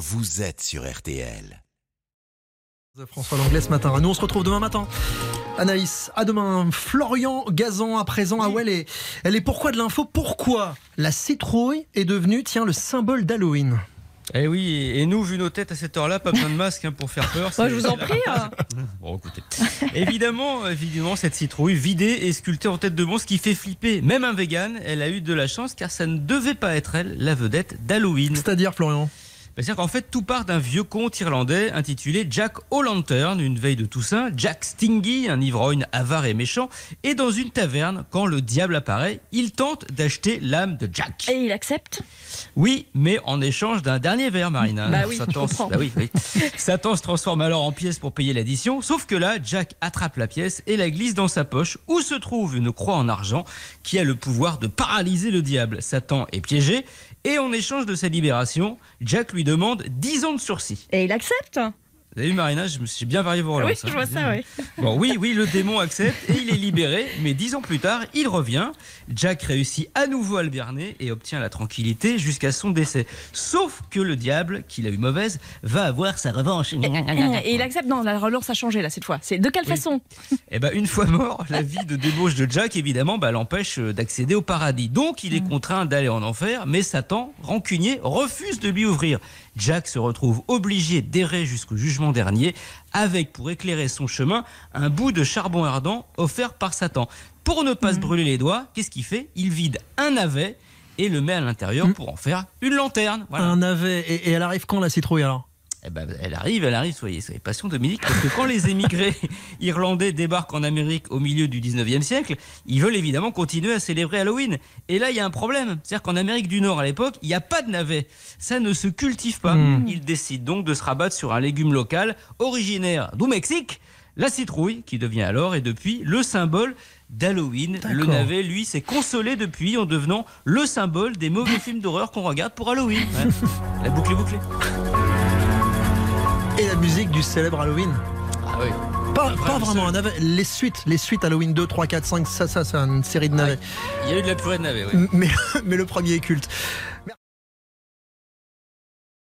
vous êtes sur RTL. François Langlais ce matin. Nous, on se retrouve demain matin. Anaïs, à demain. Florian Gazan, à présent. Ah ouais, elle est, elle est pourquoi de l'info? Pourquoi la citrouille est devenue, tiens, le symbole d'Halloween? Eh oui, et nous, vu nos têtes à cette heure-là, pas besoin de masque hein, pour faire peur. Moi, je vous en prie. hein. Bon, écoutez. évidemment, évidemment, cette citrouille vidée et sculptée en tête de monstre qui fait flipper. Même un vegan, elle a eu de la chance car ça ne devait pas être elle, la vedette d'Halloween. C'est-à-dire, Florian? C'est-à-dire qu'en fait, tout part d'un vieux conte irlandais intitulé Jack O'Lantern, une veille de Toussaint. Jack Stingy, un ivrogne avare et méchant, est dans une taverne quand le diable apparaît. Il tente d'acheter l'âme de Jack. Et il accepte? Oui, mais en échange d'un dernier verre, Marina. Bah oui, Satan, bah oui, oui. Satan se transforme alors en pièce pour payer l'addition. Sauf que là, Jack attrape la pièce et la glisse dans sa poche, où se trouve une croix en argent qui a le pouvoir de paralyser le diable. Satan est piégé. Et en échange de sa libération, Jack lui demande 10 ans de sursis. Et il accepte Vous avez vu, Marina, je me suis bien varié vos Oui, relances. je hein. vois ça, oui. Bon, oui, oui, le démon accepte et il est libéré, mais dix ans plus tard, il revient. Jack réussit à nouveau à le berner et obtient la tranquillité jusqu'à son décès. Sauf que le diable, qu'il a eu mauvaise, va avoir sa revanche. Et il accepte. Non, la relance a changé là cette fois. C'est de quelle Oui. façon? Et ben, une fois mort, la vie de débauche de Jack, évidemment, bah, l'empêche euh, d'accéder au paradis. Donc, il est contraint d'aller en enfer, mais Satan, rancunier, refuse de lui ouvrir. Jack se retrouve obligé d'errer jusqu'au jugement dernier, avec pour éclairer son chemin un bout de charbon ardent offert par Satan. Pour ne pas se brûler les doigts, qu'est-ce qu'il fait? Il vide un navet et le met à l'intérieur pour en faire une lanterne. Voilà. Un navet. Et, et elle arrive quand, la citrouille, alors? Eh ben, elle arrive, elle arrive, soyez, soyez patient Dominique, parce que quand les émigrés irlandais débarquent en Amérique au milieu du 19e siècle, ils veulent évidemment continuer à célébrer Halloween. Et là, il y a un problème. C'est-à-dire qu'en Amérique du Nord, à l'époque, il n'y a pas de navet. Ça ne se cultive pas. Mm. Ils décident donc de se rabattre sur un légume local, originaire du Mexique, la citrouille, qui devient alors et depuis le symbole d'Halloween. Le navet, lui, s'est consolé depuis en devenant le symbole des mauvais films d'horreur qu'on regarde pour Halloween. Ouais. La boucle est bouclée. Et la musique du célèbre Halloween Ah oui. Pas, vraiment un navet. Les suites, les suites Halloween 2, 3, 4, 5, ça, ça, c'est une série de navets. Il y a eu de la purée de navet, oui. Mais, mais le premier est culte.